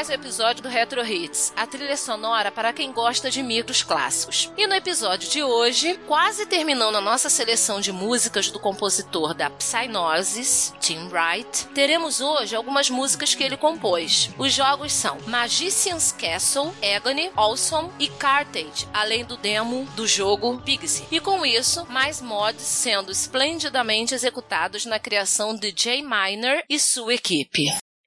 mais um episódio do Retro Hits, a trilha sonora para quem gosta de micros clássicos. E no episódio de hoje, quase terminando a nossa seleção de músicas do compositor da Psygnosis, Tim Wright, teremos hoje algumas músicas que ele compôs. Os jogos são Magician's Castle, Agony, Awesome e Cartage, além do demo do jogo Pigsy. E com isso, mais mods sendo esplendidamente executados na criação de Jay Miner e sua equipe.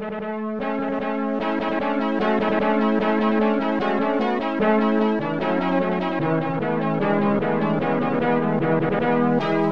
Thank you.